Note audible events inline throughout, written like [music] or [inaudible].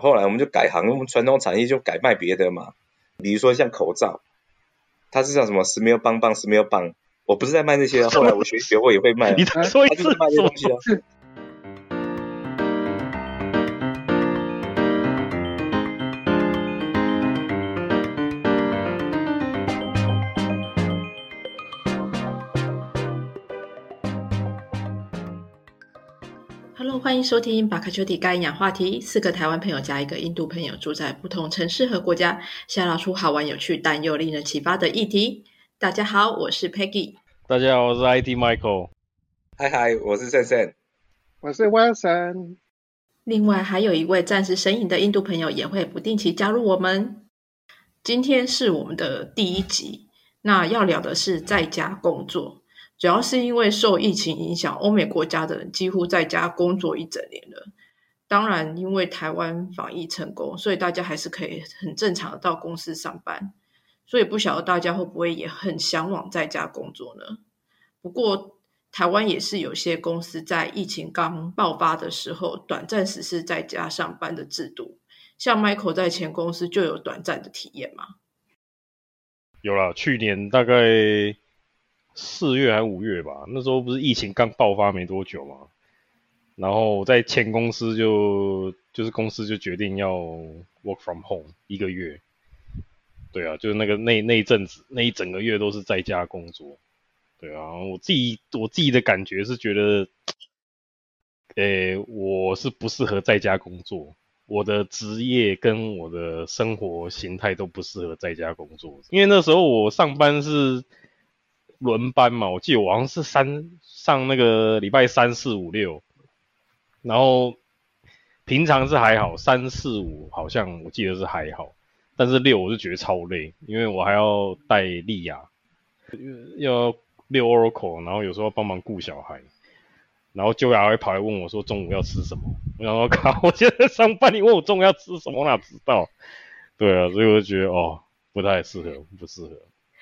后来我们就改行，我们传统产业就改卖别的嘛，比如说像口罩，它是叫什么 smell 棒棒 smell 棒，我不是在卖那些，后来我学学会也会卖，[laughs] 你再说一次他就是卖这些东西啊。欢迎收听巴卡丘蒂盖营养话题。四个台湾朋友加一个印度朋友，住在不同城市和国家，瞎聊出好玩有趣但又令人启发的议题。大家好，我是 Peggy。大家好，我是 IT Michael。嗨嗨，我是 Sen Sen，我是 Wilson。另外还有一位暂时神隐的印度朋友也会不定期加入我们。今天是我们的第一集，那要聊的是在家工作，主要是因为受疫情影响，欧美国家的人几乎在家工作一整年了。当然，因为台湾防疫成功，所以大家还是可以很正常的到公司上班。所以不晓得大家会不会也很向往在家工作呢？不过台湾也是有些公司在疫情刚爆发的时候，短暂实施在家上班的制度。像 Michael 在前公司就有短暂的体验嘛？有啦，去年大概四月还五月吧，那时候不是疫情刚爆发没多久嘛，然后我在前公司就就是公司就决定要 work from home 一个月，对啊，就是那个那那一阵子那一整个月都是在家工作，对啊，我自己我自己的感觉是觉得，诶，我是不适合在家工作。我的职业跟我的生活形态都不适合在家工作，因为那时候我上班是轮班嘛，我记得我好像是三上那个礼拜三四五六，然后平常是还好，三四五好像我记得是还好，但是六我就觉得超累，因为我还要带莉亚，要遛 Oracle，然后有时候帮忙顾小孩。然后就还会跑来问我说中午要吃什么，我想说靠，我现在上班，你问我中午要吃什么，我哪知道？对啊，所以我就觉得哦，不太适合，不适合。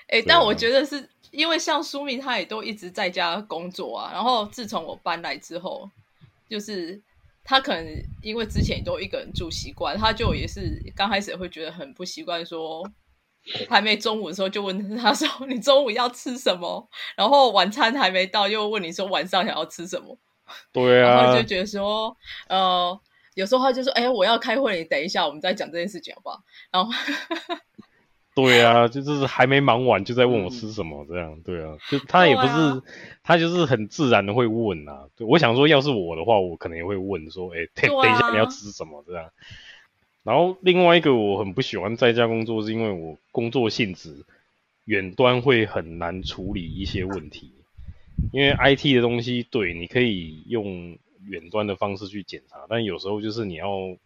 哎、但我觉得是因为像苏明他也都一直在家工作啊，然后自从我搬来之后，就是他可能因为之前都一个人住习惯，他就也是刚开始会觉得很不习惯，说还没中午的时候就问他说 [laughs] 你中午要吃什么，然后晚餐还没到又问你说晚上想要吃什么，对啊然后就，觉得说呃。有时候他就说：“哎、我要开会，你等一下，我们再讲这件事情好不好？”然后对啊，就就是还没忙完就在问我吃什么这样，对啊，就他也不是，他就是很自然的会问啊。对，我想说，要是我的话，我可能也会问说，哎、[laughs] 等一下你要吃什么这样。然后另外一个我很不喜欢在家工作，是因为我工作性质远端会很难处理一些问题，因为 IT 的东西，对，你可以用远端的方式去检查，但有时候就是你要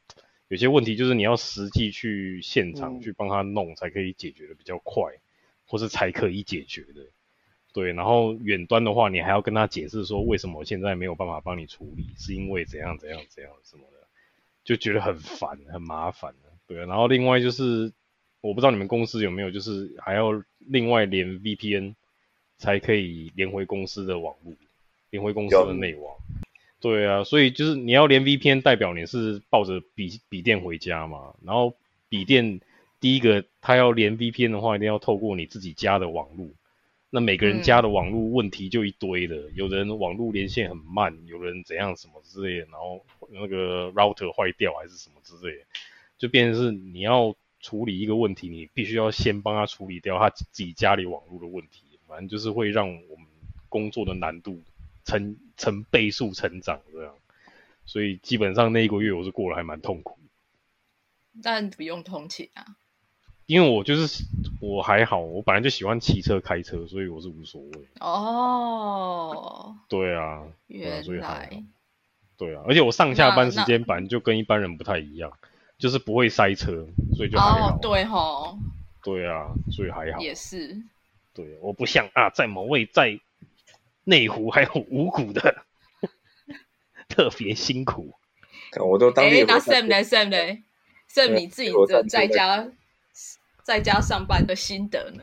有些问题，就是你要实际去现场嗯去帮他弄，才可以解决的比较快，或是才可以解决的。对，然后远端的话，你还要跟他解释说为什么现在没有办法帮你处理，是因为怎样怎样怎样什么的，就觉得很烦很麻烦对，然后另外就是我不知道你们公司有没有，就是还要另外连 VPN 才可以连回公司的网络，连回公司的内网。对啊，所以就是你要连 VPN，代表你是抱着笔笔电回家嘛，然后笔电第一个它要连 VPN 的话，一定要透过你自己家的网络。那每个人家的网络问题就一堆了，有人网络连线很慢，有人怎样什么之类的，然后那个 router 坏掉还是什么之类的，就变成是你要处理一个问题，你必须要先帮他处理掉他自己家里网络的问题，反正就是会让我们工作的难度成成倍数成长这样，所以基本上那一个月我是过得还蛮痛苦。但不用通勤啊。因为我就是我还好，我本来就喜欢骑车开车，所以我是无所谓。哦，对啊，对啊原所以还好来对啊，而且我上下班那时间本来就跟一般人不太一样，就是不会塞车，所以就还好。哦，对吼，对啊，所以还好。也是。对，我不像啊，在某位在内湖还有五股的特别辛苦。看我都当哎，那 Sam 呢？Sam 呢？Sam 你自己我的在家在家上班的心得呢？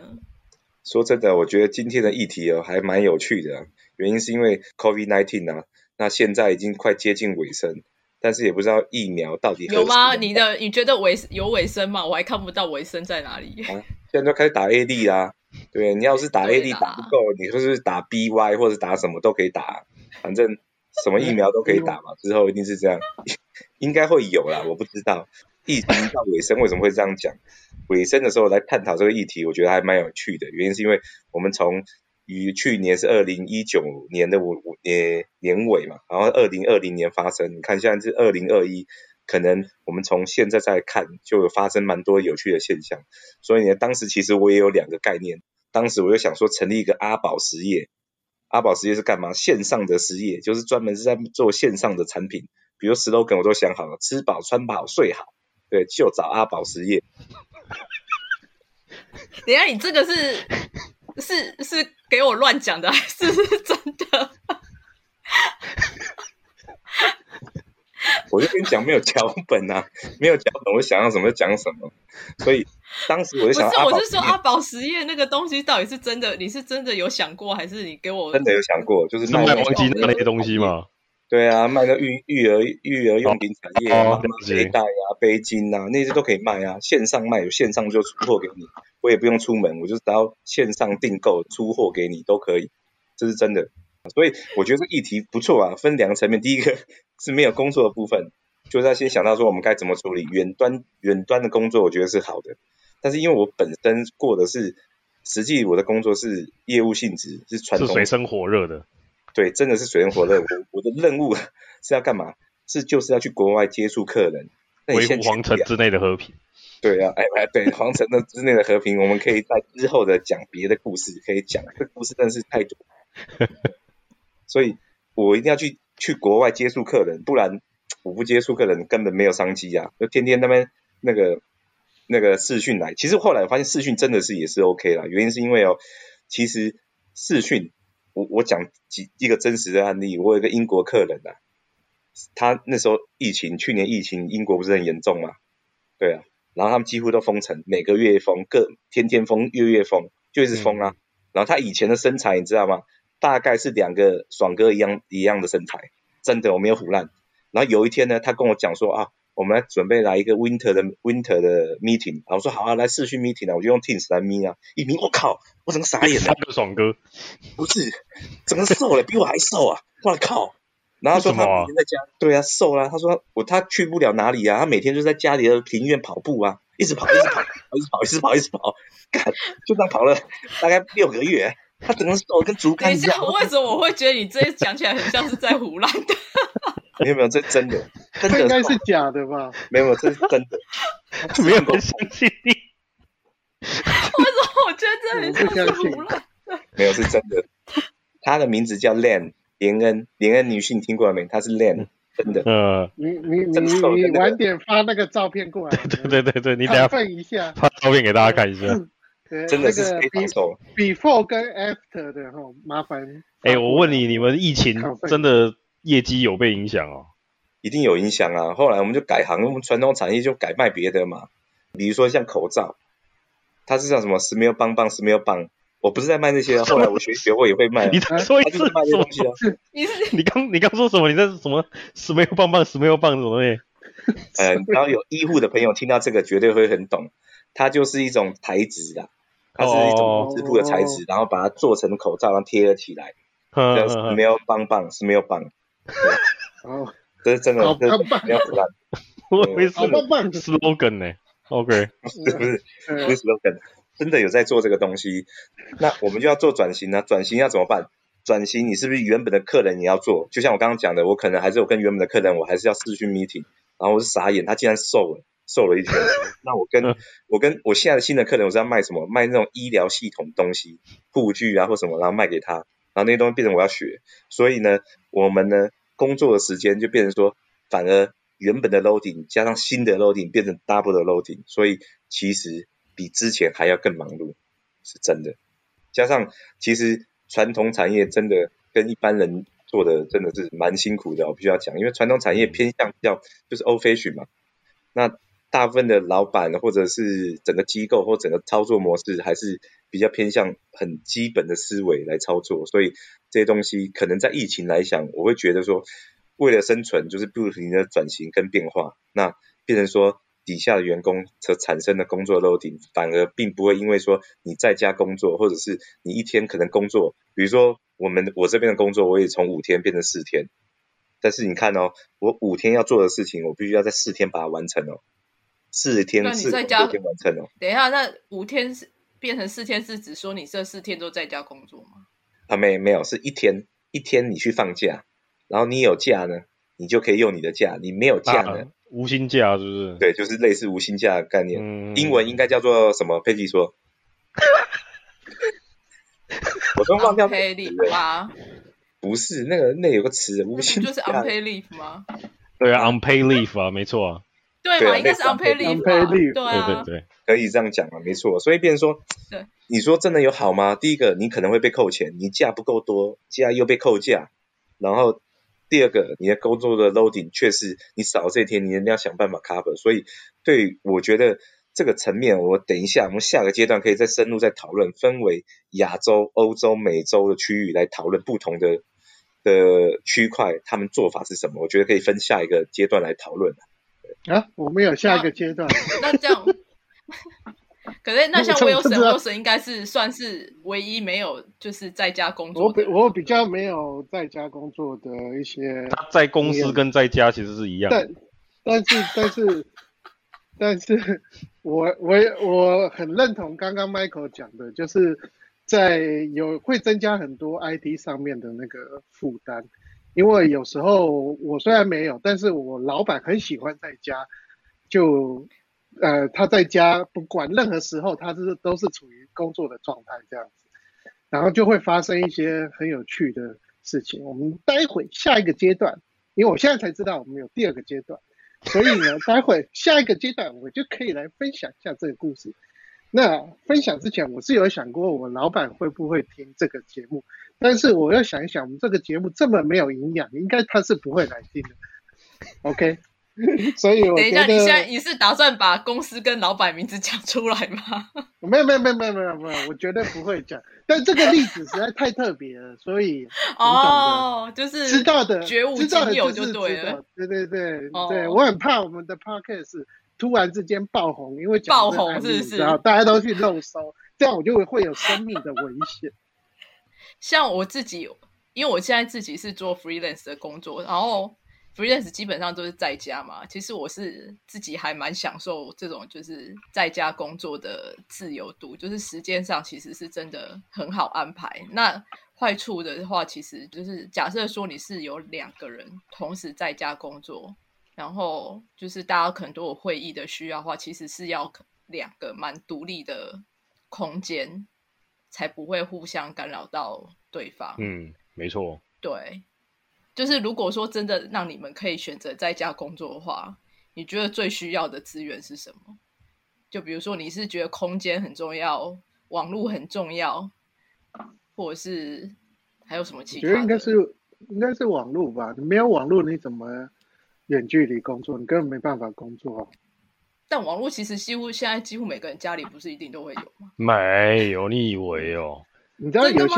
说真的，我觉得今天的议题哦还蛮有趣的啊、原因是因为 COVID-19 啊，那现在已经快接近尾声，但是也不知道疫苗到底有吗？你的你觉得尾有尾声吗？我还看不到尾声在哪里。现在都开始打 AD 啦，对你要是打 AD 打不够，你就是打 BY 或者打什么都可以打，反正什么疫苗都可以打嘛。之后一定是这样，应该会有啦，我不知道。疫情到尾声为什么会这样讲？尾声的时候来探讨这个议题，我觉得还蛮有趣的。原因是因为我们从于去年是二零一九年的五五年年尾嘛，然后二零二零年发生，你看现在是二零二一，可能我们从现在再看，就有发生蛮多有趣的现象。所以呢，当时其实我也有两个概念，当时我就想说成立一个阿宝实业。阿宝实业是干嘛？线上的实业，就是专门是在做线上的产品，比如 slogan 我都想好了，吃饱穿饱睡好，对，就找阿宝实业。[laughs] 等下，你这个是是是给我乱讲的，还是真的？我就跟你讲，没有脚本啊，没有脚本，我想要什么就讲什么。所以当时我就不是我是说阿宝实验那个东西到底是真的？你是真的有想过，还是你给我真的有想过，就是是卖卖黄金那些东西吗？对啊，卖个育育儿育儿用品产业啊，背带啊、背巾啊，那些都可以卖啊。线上卖有线上就出货给你，我也不用出门，我就只要线上订购出货给你都可以，这是真的。所以我觉得这议题不错啊，分两个层面，第一个是没有工作的部分，就是要先想到说我们该怎么处理远端远端的工作，我觉得是好的。但是因为我本身过的是实际我的工作是业务性质，是传统是水深火热的。对，真的是水深火热。我我的任务 [laughs] 是要干嘛？是就是要去国外接触客人，那你维护皇城之内的和平。对啊，哎哎，对，皇城的之内的和平，我们可以在之后的讲别的故事，可以讲这故事真的是太多，[laughs] 所以我一定要去去国外接触客人，不然我不接触客人根本没有商机啊，就天天那边那个那个视讯来。其实后来我发现视讯真的是也是 OK 啦，原因是因为哦，其实视讯我我讲几一个真实的案例，我有一个英国客人啊，他那时候疫情，去年疫情英国不是很严重嘛，对啊，然后他们几乎都封城，每个月封，各天天封，月月封，就一直封啊。然后他以前的身材你知道吗？大概是两个爽哥一样一样的身材，真的我没有胡乱。然后有一天呢，他跟我讲说啊，我们来准备来一个 winter 的 winter 的 meeting，然后我说好啊，来视讯 meeting 啊，我就用 Teams 来 meet 啊，一 meet 我靠，我整个傻眼了。三，个爽哥，不是，整个瘦了，比我还瘦啊！我靠！然后他说他每天在家，对啊，瘦啦、他说我他去不了哪里啊，他每天就在家里的庭院跑步啊，一直跑，一直跑，一直跑，一直跑，一直跑，干，就这样跑了大概六个月，[laughs] 他整个瘦得跟竹竿一样。，为什么我会觉得你这讲起来很像是在胡乱的？[laughs] 没有没有，这真的，真这应该是假的吧？没有没有，这是真的。没有人相信你。为什么我觉得这很像是胡乱？没有是真的。他的名字叫 Len 连恩，连恩女性听过了没？他是 Len，真的。嗯，你你你你晚点发那个照片过来，[laughs] 对对对对，你等一下亢奋一下。发照片给大家看一下。对真的是那个非常瘦，before 跟 after 的哈，麻烦。哎、我问你，你们疫情真的业绩有被影响哦？一定有影响啊。后来我们就改行，我们传统产业就改卖别的嘛，比如说像口罩，它是叫什么 Smell 棒棒 Smell 棒，我不是在卖那些啊，后来我学学会也会卖啊，[laughs] 你再说一次卖东？西啊。你是你刚你刚说什么？你在什么史梅棒棒史梅棒什么的？呃，然后有医护的朋友听到这个绝对会很懂，它就是一种材质啦，它是一种织布的材质，然后把它做成口罩，然后贴了起来，[laughs] 叫嗯嗯嗯 Smell 棒棒 Smell 棒，[laughs] 哦，这是真的好，这棒棒没有腐烂，[laughs] 我以为是好棒棒。slogan 呢。OK，不是不是不呃是 slogan，真的有在做这个东西，那我们就要做转型啊，转型要怎么办？转型你是不是原本的客人也要做？就像我刚刚讲的，我可能还是有跟原本的客人，我还是要视讯 meeting，然后我是傻眼，他竟然瘦了，瘦了一圈。那我跟嗯我跟我现在的新的客人，我是要卖什么？卖那种医疗系统东西，护具啊或什么，然后卖给他，然后那些东西变成我要学。所以呢，我们呢工作的时间就变成说，反而原本的 loading 加上新的 loading 变成 double 的 loading，所以其实比之前还要更忙碌，是真的。加上其实传统产业真的跟一般人做的真的是蛮辛苦的，我必须要讲，因为传统产业偏向比较就是 old fashion 嘛，那大部分的老板或者是整个机构或整个操作模式还是比较偏向很基本的思维来操作，所以这些东西可能在疫情来讲，我会觉得说为了生存，就是不停的转型跟变化，那变成说底下的员工所产生的工作 loading，反而并不会因为说你在家工作，或者是你一天可能工作，比如说我们我这边的工作，我也从五天变成四天，但是你看哦，我五天要做的事情，我必须要在四天把它完成哦，四天四在家天完成哦。等一下，那五天是变成四天，是指说你这四天都在家工作吗？啊，没没有，是一天一天你去放假，然后你有假呢，你就可以用你的假；你没有假呢，啊无薪假是不是？，对，就是类似无薪假的概念。嗯，英文应该叫做什么？佩奇说，[laughs] 我都忘掉那个 unpaid 词 leave？不是那个那有个词，无薪就是。unpaid leave 吗？对啊，unpaid leave 啊，没错啊，对嘛，应该是 unpaid leave 吧 leave 对对啊对，可以这样讲啊，没错。所以变成说对，你说真的有好吗？第一个，你可能会被扣钱，你假不够多，假又被扣假。然后第二个，你的工作的 loading 却是你少了这一天，你一定要想办法 cover。所以对，我觉得这个层面，我等一下我们下个阶段可以再深入再讨论，分为亚洲、欧洲、美洲的区域来讨论不同的的区块，他们做法是什么？我觉得可以分下一个阶段来讨论。啊，我们有下一个阶段，[laughs] 那这样，[laughs] 可是那像我 Wilson 不知道 Wilson 应该是算是唯一没有就是在家工作我。比我比较没有在家工作的一些，他在公司跟在家其实是一样的。但但是但是但是我我我很认同刚刚 Michael 讲的，就是在有会增加很多 IT 上面的那个负担，因为有时候我虽然没有，但是我老板很喜欢在家，就呃他在家不管任何时候，他是都是处于工作的状态这样子，然后就会发生一些很有趣的事情。我们待会下一个阶段，因为我现在才知道我们有第二个阶段，所以呢，待会下一个阶段我就可以来分享一下这个故事。那分享之前，我是有想过我老板会不会听这个节目，但是我要想一想，我们这个节目这么没有营养，应该他是不会来听的。OK，[laughs] 所以我等一下，你现在你是打算把公司跟老板名字讲出来吗？[laughs] 没有没有没有没有没有没有，我绝对不会讲。但这个例子实在太特别了，所以哦，就是知道的绝无知道的仅有就对了。对对对、哦对，我很怕我们的 podcast 突然之间爆红，因为爆红是不是然后大家都去漏收，[laughs] 这样我就会有生命的危险。像我自己，因为我现在自己是做 freelance 的工作，然后 freelance 基本上都是在家嘛。其实我是自己还蛮享受这种就是在家工作的自由度，就是时间上其实是真的很好安排。那坏处的话，其实就是假设说你是有两个人同时在家工作，然后就是大家可能都有会议的需要的话，其实是要两个蛮独立的空间，才不会互相干扰到对方。嗯，没错。对，就是如果说真的让你们可以选择在家工作的话，你觉得最需要的资源是什么？就比如说你是觉得空间很重要，网络很重要，或者是还有什么其他我？觉得应该是应该是网络吧，你没有网络你怎么远距离工作？你根本没办法工作啊。但网络其实几乎现在几乎每个人家里不是一定都会有吗？没有，你以为哦？你知道有些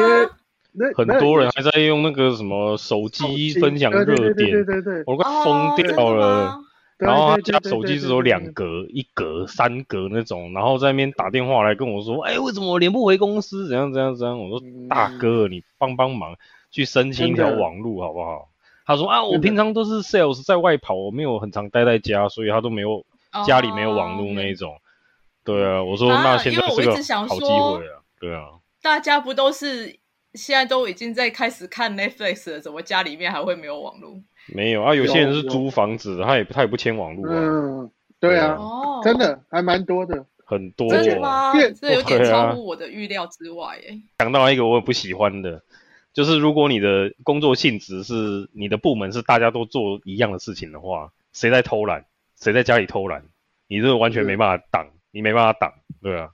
那很多人还在用那个什么手手机分享热对对对对点，对对，我都快疯掉了。然后他家手机只有两格、一格、三格那种，然后在那边打电话来跟我说：“哎，为什么我连不回公司？怎样怎样怎样？”我说：“嗯大哥，你帮帮忙，去申请一条网路好不好？”他说：“啊，我平常都是 sales 在外跑，我没有很常待在家，所以他都没有家里没有网络那一种。”对啊，我说啊那现在是个好机会啊，对啊，大家不都是现在都已经在开始看 Netflix 了，怎么家里面还会没有网络？没有啊，有些人是租房子，他也他也不签网络啊，嗯，对啊，哦，真的还蛮多的。很多真的哦。吗？这有点超乎我的预料之外耶。想到一个我也不喜欢的，就是如果你的工作性质是你的部门是大家都做一样的事情的话，谁在偷懒，谁在家里偷懒，你这个完全没办法挡，你没办法挡，对啊。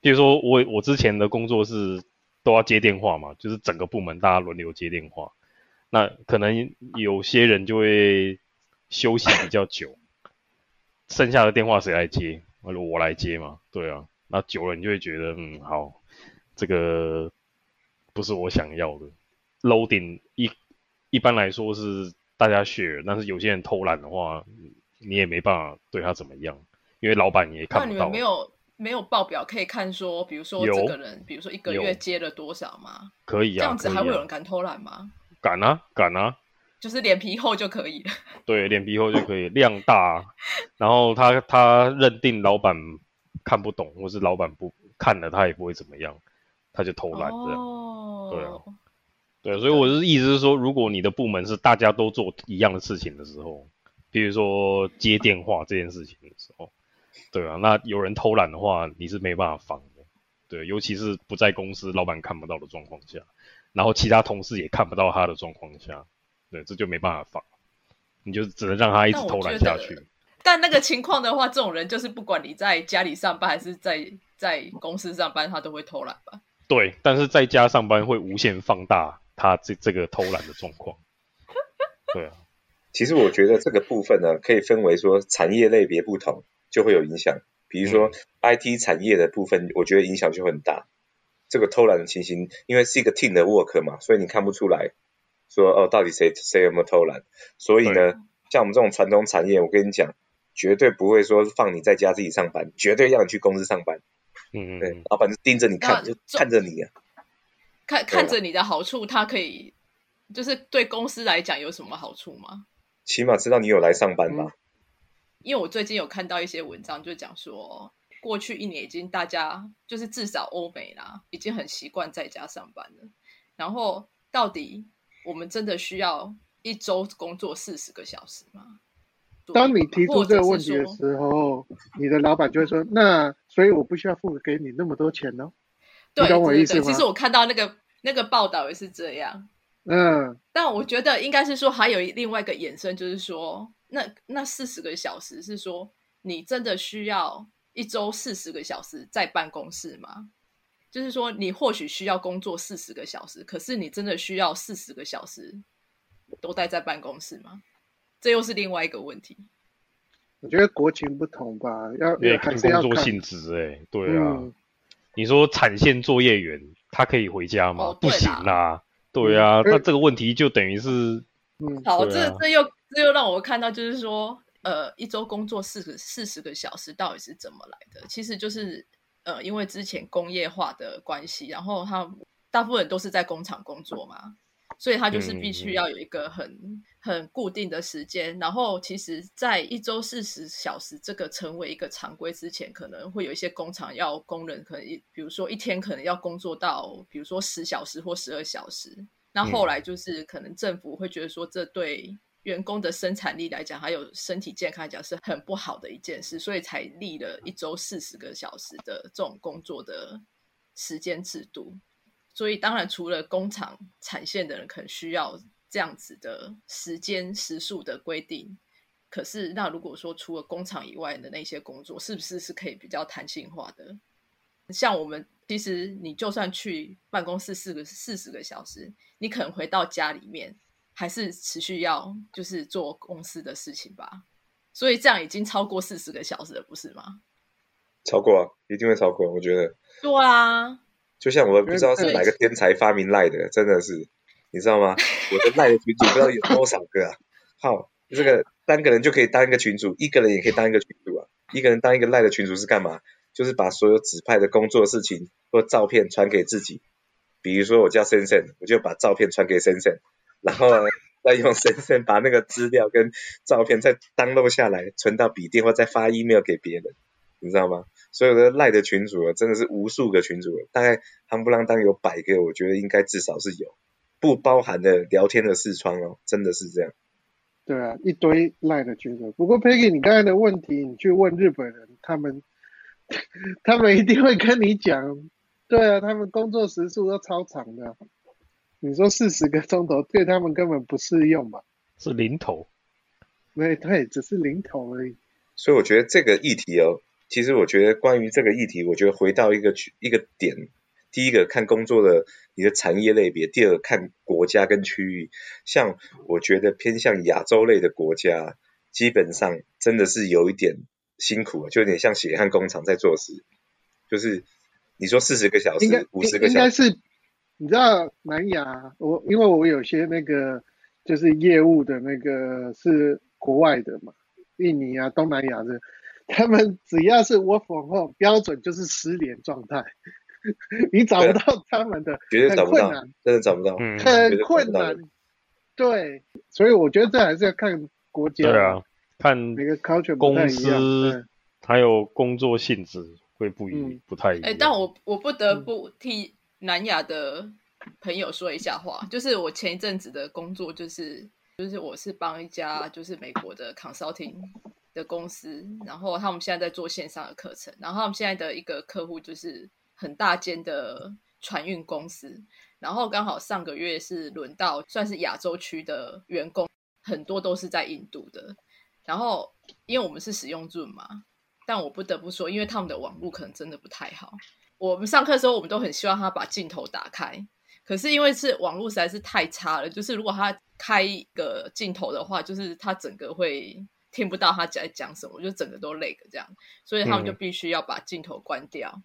比如说我我之前的工作是都要接电话嘛，就是整个部门大家轮流接电话，那可能有些人就会休息比较久，剩下的电话谁来接？我来接嘛，对啊。那久了你就会觉得，嗯，好，这个不是我想要的。loading 一一般来说是大家 share，但是有些人偷懒的话，你也没办法对他怎么样，因为老板也那看不到。你们没有没有报表可以看说，比如说这个人，比如说一个月接了多少吗？可以啊，这样子还会有人敢偷懒吗？敢啊敢啊，就是脸皮厚就可以了。[laughs] 对，脸皮厚就可以，量大，然后他他认定老板看不懂，或是老板不看了他也不会怎么样，他就偷懒这样。哦，对啊对，所以我是意思是说，如果你的部门是大家都做一样的事情的时候，比如说接电话这件事情的时候，对啊，那有人偷懒的话，你是没办法防的。对，尤其是不在公司老板看不到的状况下，然后其他同事也看不到他的状况下，对，这就没办法防，你就只能让他一直偷懒下去。但那个情况的话，这种人就是不管你在家里上班还是在在公司上班，他都会偷懒吧？对，但是在家上班会无限放大他这这个偷懒的状况。对啊，其实我觉得这个部分呢，可以分为说产业类别不同就会有影响。比如说 IT 产业的部分，我觉得影响就很大。这个偷懒的情形，因为是一个 team 的 work 嘛，所以你看不出来说哦，到底谁谁有没有偷懒。所以呢，像我们这种传统产业，我跟你讲，绝对不会说放你在家自己上班，绝对让你去公司上班。对嗯嗯嗯，，老板就盯着你看，就看着你啊。看看着你的好处，他可以就是对公司来讲有什么好处吗？起码知道你有来上班吧。因为我最近有看到一些文章，就讲说，过去一年已经大家就是至少欧美啦，已经很习惯在家上班了。然后到底我们真的需要一周工作四十个小时吗？当你提出这个问题的时候，你的老板就会说：“那所以我不需要付给你那么多钱哦。对你懂我意思吗其实我看到那个那个报道也是这样，”嗯，但我觉得应该是说还有另外一个衍生，就是说，那那四十个小时是说你真的需要一周四十个小时在办公室吗？就是说你或许需要工作四十个小时，可是你真的需要四十个小时都待在办公室吗？这又是另外一个问题。我觉得国情不同吧，要也看。工作性质哎、对啊。嗯，你说产线作业员他可以回家吗？哦不行啦，对啊，嗯那这个问题就等于是嗯，好，这这又这又让我看到，就是说，呃，一周工作四十四十个小时到底是怎么来的？其实就是呃，因为之前工业化的关系，然后他大部分人都是在工厂工作嘛，所以他就是必须要有一个很很固定的时间。然后其实，在一周四十小时这个成为一个常规之前，可能会有一些工厂要工人可能一，比如说一天可能要工作到，比如说十小时或十二小时。那后来就是可能政府会觉得说，这对员工的生产力来讲，还有身体健康来讲是很不好的一件事，所以才立了一周四十个小时的这种工作的时间制度。所以当然，除了工厂产线的人可能需要这样子的时间时数的规定，可是那如果说除了工厂以外的那些工作，是不是是可以比较弹性化的？像我们其实你就算去办公室四个四十个小时，你可能回到家里面还是持续要就是做公司的事情吧。所以这样已经超过四十个小时了，不是吗？超过啊，一定会超过。我觉得，对啊，就像我不知道是哪个天才发明赖的，真的是，你知道吗？我的赖的群主不知道有多少个啊！[laughs] 好，这个单个人就可以当一个群主，一个人也可以当一个群主啊。一个人当一个赖的群主是干嘛？就是把所有指派的工作事情或照片传给自己。比如说我叫森森，我就把照片传给森森，然后呢，[laughs] 再用森森把那个资料跟照片再 download 下来，存到笔电或再发 email 给别人，你知道吗？所有的赖的群主啊，真的是无数个群主，大概夯不啷当有百个，我觉得应该至少是有，不包含的聊天的视窗哦，真的是这样。对啊，一堆赖的群主。不过 Peggy，你刚才的问题，你去问日本人，他们 [laughs] 他们一定会跟你讲，对啊，他们工作时数都超长的。你说四十个钟头对他们根本不适用嘛？是零头。对，对，只是零头而已。所以我觉得这个议题哦，其实我觉得关于这个议题，我觉得回到一个区一个点，第一个看工作的你的产业类别，第二个看国家跟区域。像我觉得偏向亚洲类的国家，基本上真的是有一点辛苦，就有点像血汗工厂在做事，就是你说四十个小应该时、五十个应该小时，是，你知道南亚，我因为我有些那个就是业务的那个是国外的嘛，印尼啊、东南亚的，他们只要是 work from home，标准就是失联状态，你找不到他们的，绝对找不到很困难，，真的找不到。嗯，很困难。对，所以我觉得这还是要看国家，对啊，看每个 culture 不太公一样。司还有工作性质会不一嗯不太一样。哎、但我我不得不替南亚的朋友说一下话，就是我前一阵子的工作就是就是我是帮一家就是美国的 consulting 的公司，然后他们现在在做线上的课程，然后他们现在的一个客户就是很大间的船运公司，然后刚好上个月是轮到算是亚洲区的员工，很多都是在印度的，然后因为我们是使用 Zoom 嘛，但我不得不说，因为他们的网络可能真的不太好。我们上课的时候，我们都很希望他把镜头打开，可是因为是网络实在是太差了，就是如果他开一个镜头的话，就是他整个会听不到他在讲什么，就整个都累个这样，所以他们就嗯必须要把镜头关掉，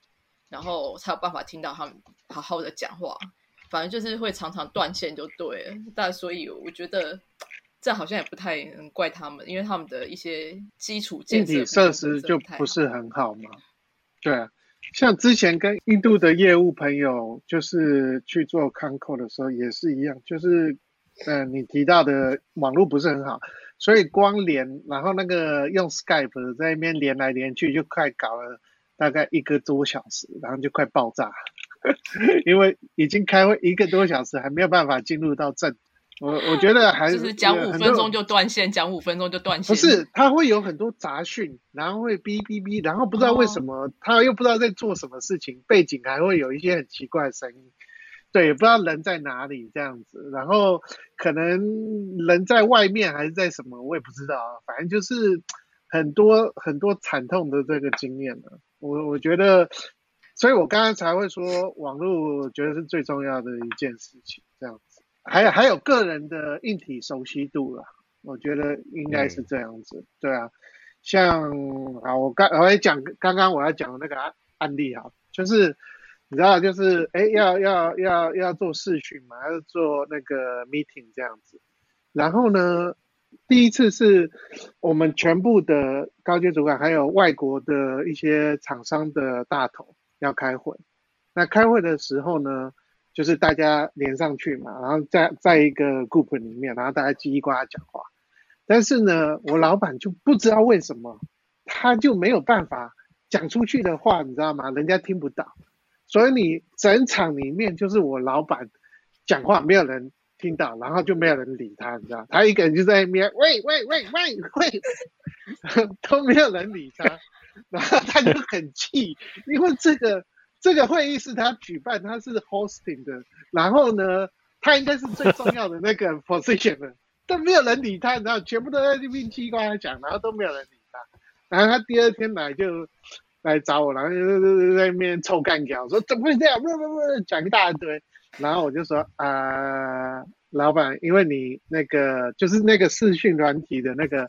然后才有办法听到他们好好的讲话。反正就是会常常断线就对了，但所以我觉得这好像也不太能怪他们，因为他们的一些基础建设设施就不是很好嘛。对啊，像之前跟印度的业务朋友就是去做 Conco 的时候也是一样，就是呃你提到的网络不是很好，所以光连然后那个用 Skype 在那边连来连去就快搞了大概一个多小时，然后就快爆炸，[laughs] 因为已经开会一个多小时还没有办法进入到正。我我觉得还就是讲五分钟就断线，讲五分钟就断线。不是，他会有很多杂讯，然后会哔哔哔，然后不知道为什么，他又不知道在做什么事情，背景还会有一些很奇怪的声音，对，也不知道人在哪里这样子，然后可能人在外面还是在什么，我也不知道啊，反正就是很多很多惨痛的这个经验了。我我觉得，所以我刚刚才会说，网络我觉得是最重要的一件事情，这样子，还有还有个人的硬体熟悉度了。我觉得应该是这样子，对啊，像啊，我刚我也讲刚刚我要讲的那个案案例啊，就是你知道，就是哎要要要要做视讯嘛，要做那个 meeting 这样子，然后呢，第一次是我们全部的高阶主管还有外国的一些厂商的大头要开会，那开会的时候呢，就是大家连上去嘛，然后在在一个 group 里面，然后大家叽叽呱呱讲话。但是呢，我老板就不知道为什么，他就没有办法讲出去的话，你知道吗？人家听不到，所以你整场里面就是我老板讲话，没有人听到，然后就没有人理他，你知道，他一个人就在那边喂喂喂喂喂，都没有人理他，然后他就很气，[laughs] 因为这个这个会议是他举办，他是 hosting 的，然后呢，他应该是最重要的那个 position 的。都没有人理他，你知道，全部都在那边叽呱呱讲，然后都没有人理他。然后他第二天来就来找我，然后就在那边臭干掉，说怎么会这样？不不不，讲一大堆。然后我就说啊、老板，因为你那个就是那个视讯软体的那个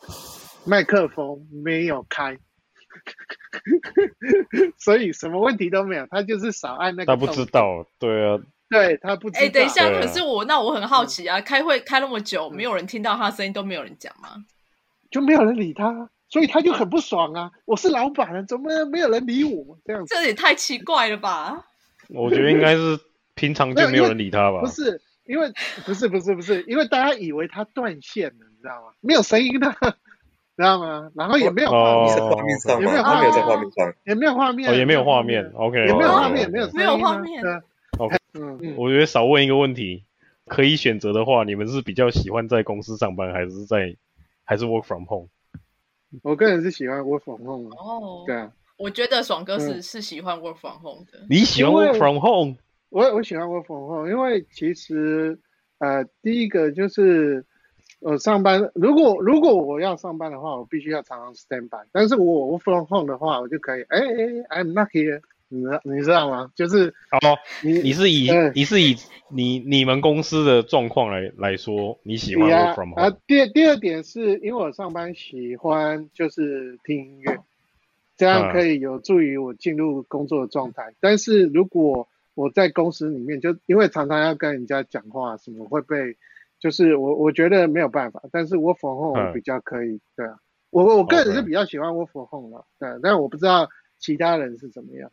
麦克风没有开，[laughs] 所以什么问题都没有，他就是少按那个。他不知。道，对啊，对他不知道。哎、等一下，可是我那我很好奇啊，开会开那么久，没有人听到他的声音，都没有人讲吗？就没有人理他，所以他就很不爽啊！我是老板啊，怎么没有人理我？这样子这也太奇怪了吧！[laughs] 我觉得应该是平常就没有人理他吧不。是因为不是不是不是，因为大家以为他断线了，你知道吗？没有声音的，[laughs] 知道吗？然后也没有画哦你是面，画面上有没有画面在画面上。也没有画面，哦，也没有画面，OK，也没有哦画面，没有没有画面 OK 嗯嗯，我觉得少问一个问题，可以选择的话，你们是比较喜欢在公司上班，还是在还是 work from home？我个人是喜欢 work from home 的，哦，对啊，我觉得爽哥是、嗯是喜欢 work from home 的。你喜欢 work from home？我我喜欢 work from home，因为其实呃，第一个就是我上班，如果如果我要上班的话，我必须要常常 stand by，但是我 work from home 的话，我就可以，哎哎，I'm not here，你知道你知道吗？就是哦，你你是以嗯你是以你你们公司的状况来来说，你喜欢呀 work from 啊 home？，第第二点是因为我上班喜欢就是听音乐，这样嗯可以有助于我进入工作的状态。但是如果我在公司里面，就因为常常要跟人家讲话，什么会被就是我我觉得没有办法，但是 work from home 比较可以，对啊，我我个人是比较喜欢 work from home 了，对，但我不知道其他人是怎么样。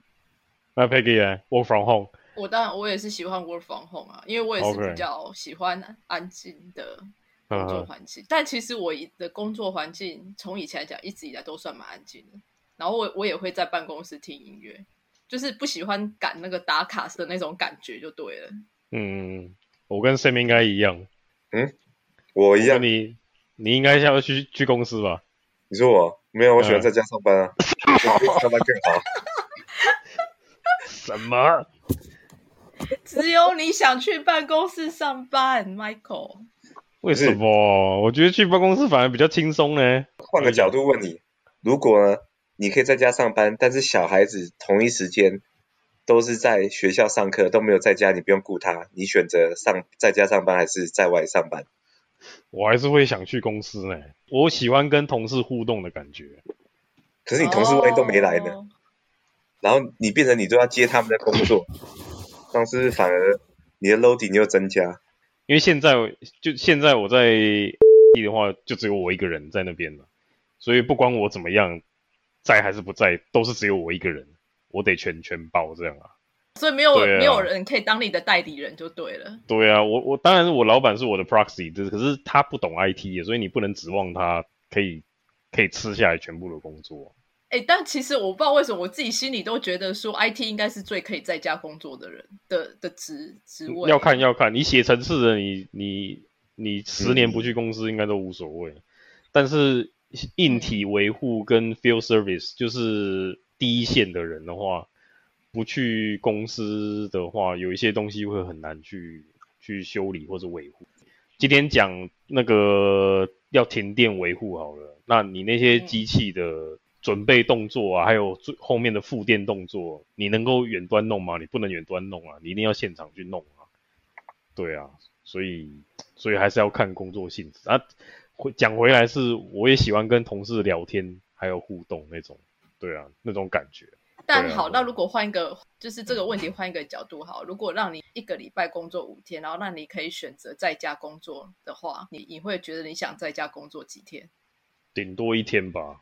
那 Peggy 呢？Work from home。我当然我也是喜欢 work from home 啊，因为我也是比较喜欢安静的工作嗯环境。但其实我的工作环境从以前来讲，一直以来都算蛮安静的。然后我我也会在办公室听音乐，就是不喜欢赶那个打卡的那种感觉就对了。嗯，我跟 Sam 应该一样。嗯我一样。你你应该要去去公司吧？你说我没有，我喜欢嗯在家上班啊，上班更好。什么？[laughs] 只有你想去办公室上班，Michael。为什么？我觉得去办公室反而比较轻松呢。换个角度问你，如果，你可以在家上班，但是小孩子同一时间都是在学校上课，都没有在家，你不用顾他，你选择上在家上班还是在外上班？我还是会想去公司呢。我喜欢跟同事互动的感觉。可是你同事万一都没来呢？哦然后你变成你都要接他们的工作，这样是不是反而你的 loading 又增加？因为现在就现在我在的话，就只有我一个人在那边了，所以不管我怎么样，在还是不在，都是只有我一个人，我得全全包这样啊。所以没有、没有人可以当你的代理人就对了。对啊，我我当然是我老板是我的 proxy，就是可是他不懂 IT，所以你不能指望他可以可以吃下来全部的工作。哎，但其实我不知道为什么，我自己心里都觉得说，IT 应该是最可以在家工作的人的的职职位。要看要看，你写程式的你你你十年嗯不去公司应该都无所谓，但是硬体维护跟 field service 就是第一线的人的话，不去公司的话，有一些东西会很难去去修理或者维护。今天讲那个要停电维护好了，那你那些机器的准备动作啊，还有最后面的复电动作，你能够远端弄吗？你不能远端弄啊，你一定要现场去弄啊。对啊，所以所以还是要看工作性质啊。回讲回来是，我也喜欢跟同事聊天，还有互动那种，对啊，那种感觉。但好，啊那如果换一个，就是这个问题换一个角度好，如果让你一个礼拜工作五天，然后让你可以选择在家工作的话，你你会觉得你想在家工作几天？顶多一天吧。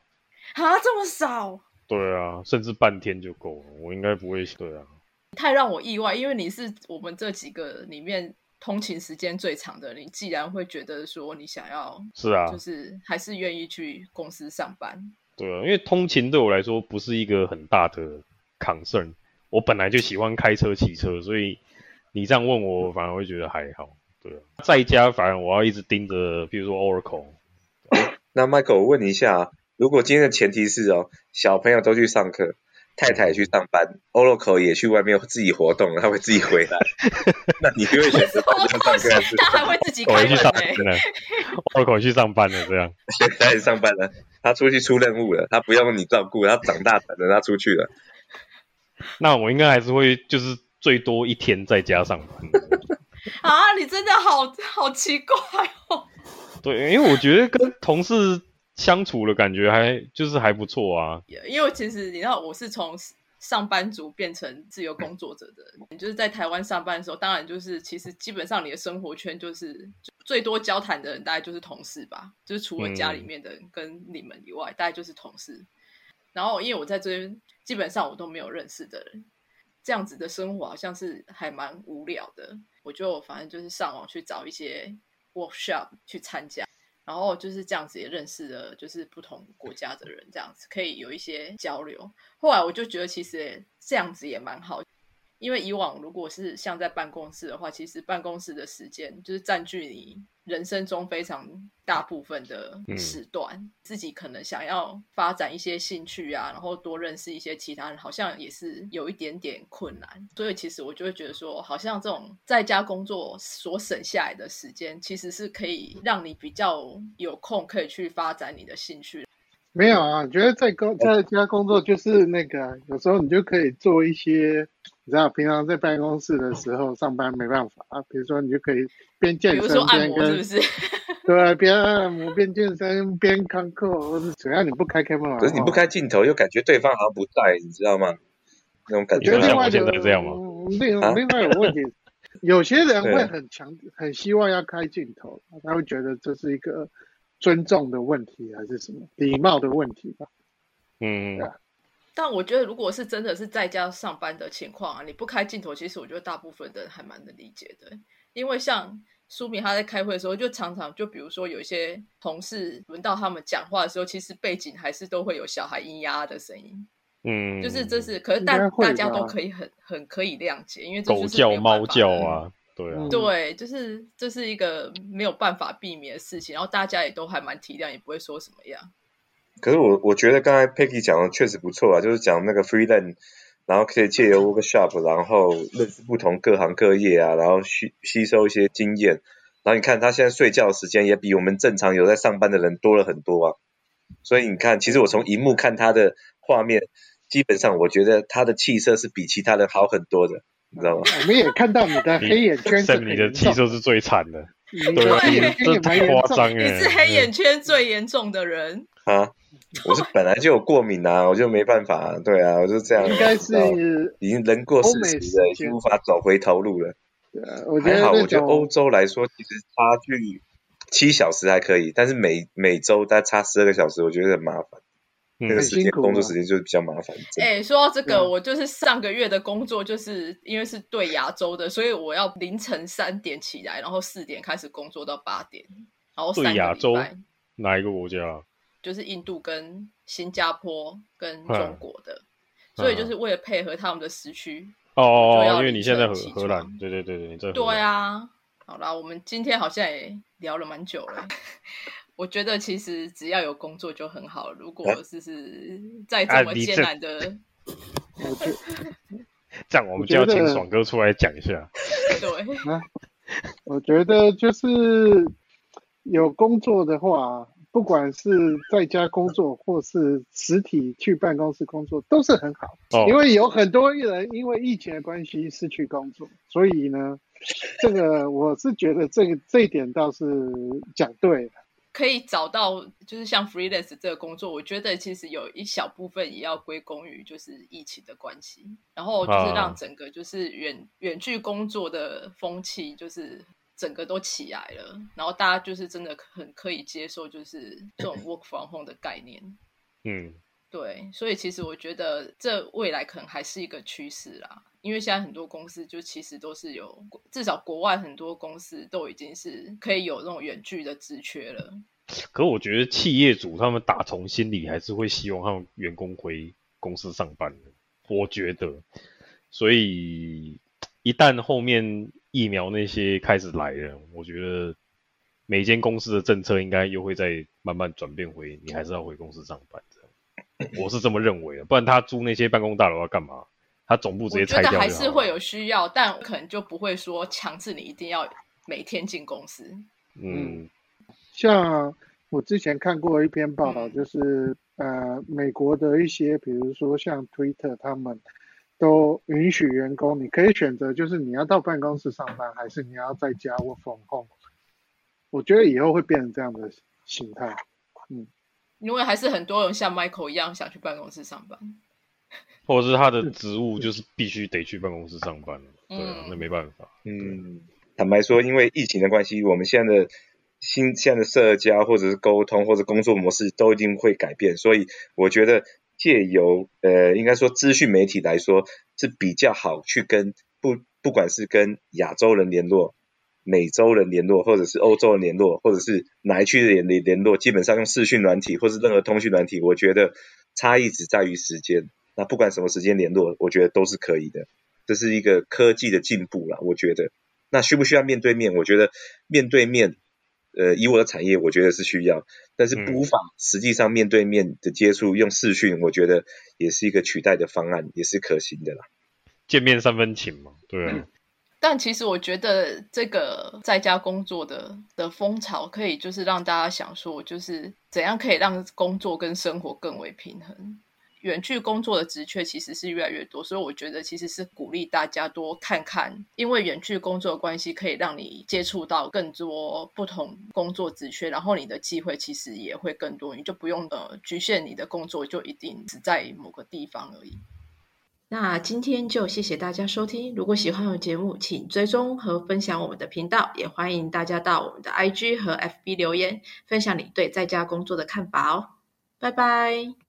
啊，这么少，对啊，甚至半天就够了。我应该不会，对啊，太让我意外，因为你是我们这几个里面通勤时间最长的，你既然会觉得说你想要，是啊，就是还是愿意去公司上班。对啊，因为通勤对我来说不是一个很大的 concern。我本来就喜欢开车、骑车，所以你这样问我，我反而会觉得还好。对啊，在家反而我要一直盯着，比如说 Oracle，[laughs] 那 Michael，我问你一下啊，如果今天的前提是哦，小朋友都去上课，太太也去上班，Oracle 也去外面自己活动，他会自己回来，[laughs] 那你就会选择在家上课还是他还会自己我开门去上呢、班了，Oracle 去上班了，这样。现在上班了？他出去出任务了，他不用你照顾，他长大成了，他出去了。那我应该还是会就是最多一天在家上班。[laughs] 啊，你真的好好奇怪哦。对，因为我觉得跟同事相处的感觉还就是还不错啊。因为其实你知道，我是从上班族变成自由工作者的。你就是在台湾上班的时候，当然就是其实基本上你的生活圈就是最多交谈的人，大概就是同事吧，就是除了家里面的人跟你们以外，大概就是同事。然后因为我在这边基本上我都没有认识的人，这样子的生活好像是还蛮无聊的。我就反正就是上网去找一些 workshop 去参加。然后就是这样子也认识了，就是不同国家的人，这样子可以有一些交流。后来我就觉得其实这样子也蛮好，因为以往如果是像在办公室的话，其实办公室的时间就是占据你人生中非常大部分的时段，自己可能想要发展一些兴趣啊，然后多认识一些其他人，好像也是有一点点困难。所以其实我就会觉得说，好像这种在家工作所省下来的时间，其实是可以让你比较有空可以去发展你的兴趣。没有啊，我觉得在工在家工作就是那个啊，有时候你就可以做一些，你知道，平常在办公室的时候上班没办法啊，比如说你就可以边健身边跟是不是？[laughs] 对边按摩边健身边看课，或者只要你不开 camera，可是你不开镜头，又感觉对方好像不在，你知道吗？那种感我觉另外一个现在这样吗？嗯另啊？另外有个问题，有些人对。会很强，很希望要开镜头，他会觉得这是一个尊重的问题，还是什么礼貌的问题吧？嗯，啊。但我觉得，如果是真的是在家上班的情况啊，你不开镜头，其实我觉得大部分的人还蛮能理解的。因为像苏明他在开会的时候，就常常就比如说有一些同事轮到他们讲话的时候，其实背景还是都会有小孩咿呀的声音，嗯，就是这是，可是大大家都可以很很可以谅解，因为这狗就是叫、猫叫啊，对啊嗯，对，就是这是一个没有办法避免的事情，然后大家也都还蛮体谅，也不会说什么样。可是我我觉得刚才 Peggy 讲的确实不错啊，就是讲那个 freelance，然后可以借由 workshop，然后认识不同各行各业啊，然后吸吸收一些经验。然后你看他现在睡觉时间也比我们正常有在上班的人多了很多啊。所以你看，其实我从荧幕看他的画面，基本上我觉得他的气色是比其他人好很多的，你知道吗？我们也看到你的黑眼圈你的气色是最惨的，对啊，这太。夸张了，你是黑眼圈最严重的人，啊，我是本来就有过敏啊，我就没办法、对啊，我就这样。应该是已经人过四十了，已经无法走回头路了。对啊，我觉还好，我觉得欧洲来说，其实差距七小时还可以，但是每每周大概差十二个小时，我觉得很麻烦。那个嗯时间工作啊时间就是比较麻烦。哎、说到这个，嗯我就是上个月的工作，就是因为是对亚洲的，所以我要凌晨三点起来，然后四点开始工作到八点，然后对亚洲，哪一个国家啊？就是印度跟新加坡跟嗯中国的，所以就是为了配合他们的时区。哦因为你现在荷荷兰床，对对对对，你在对，啊，好啦，我们今天好像也聊了蛮久了。我觉得其实只要有工作就很好，如果是是在这么艰难的，我觉这样我们就要请爽哥出来讲一下。[laughs] 对，我觉得就是有工作的话，不管是在家工作或是实体去办公室工作，都是很好。哦，因为有很多人因为疫情的关系失去工作，所以呢，这个我是觉得这个这一点倒是讲对了。可以找到就是像 freelance 这个工作，我觉得其实有一小部分也要归功于就是疫情的关系，然后就是啊。让整个就是远远距工作的风气就是整个都起来了，然后大家就是真的很可以接受就是这种 work from home 的概念。嗯，对，所以其实我觉得这未来可能还是一个趋势啦，因为现在很多公司就其实都是有，至少国外很多公司都已经是可以有那种远距的职缺了。可我觉得企业主他们打从心里还是会希望他们员工回公司上班，我觉得。所以一旦后面疫苗那些开始来了，我觉得每间公司的政策应该又会再慢慢转变回你还是要回公司上班的。我是这么认为的，不然他租那些办公大楼要干嘛？他总部直接拆掉还是会有需要，但可能就不会说强制你一定要每天进公司。嗯像我之前看过一篇报道，嗯就是呃，美国的一些，比如说像 Twitter，他们都允许员工，你可以选择，就是你要到办公室上班，还是你要在家 work from home。我觉得以后会变成这样的形态。因为还是很多人像 Michael 一样想去办公室上班。[laughs] 或者是他的职务就是必须得去办公室上班了，对那没办法。嗯，坦白说，因为疫情的关系，我们现在的新现在的社交或者是沟通或者工作模式都一定会改变，所以我觉得借由呃，应该说资讯媒体来说是比较好去跟不不管是跟亚洲人联络。美洲人联络，或者是欧洲人联络，或者是哪一区的人联联络，基本上用视讯软体或是任何通讯软体，我觉得差异只在于时间。那不管什么时间联络，我觉得都是可以的。这是一个科技的进步啦，我觉得。那需不需要面对面？我觉得面对面，呃，以我的产业，我觉得是需要，但是嗯无法实际上面对面的接触，用视讯，我觉得也是一个取代的方案，也是可行的啦。见面三分情嘛，对啊，但其实我觉得这个在家工作的的风潮，可以就是让大家想说，就是怎样可以让工作跟生活更为平衡。远距工作的职缺其实是越来越多，所以我觉得其实是鼓励大家多看看，因为远距工作的关系，可以让你接触到更多不同工作职缺，然后你的机会其实也会更多，你就不用呃局限你的工作就一定只在某个地方而已。那今天就谢谢大家收听。如果喜欢我的节目，请追踪和分享我们的频道，也欢迎大家到我们的 IG 和 FB 留言，分享你对在家工作的看法哦。拜拜。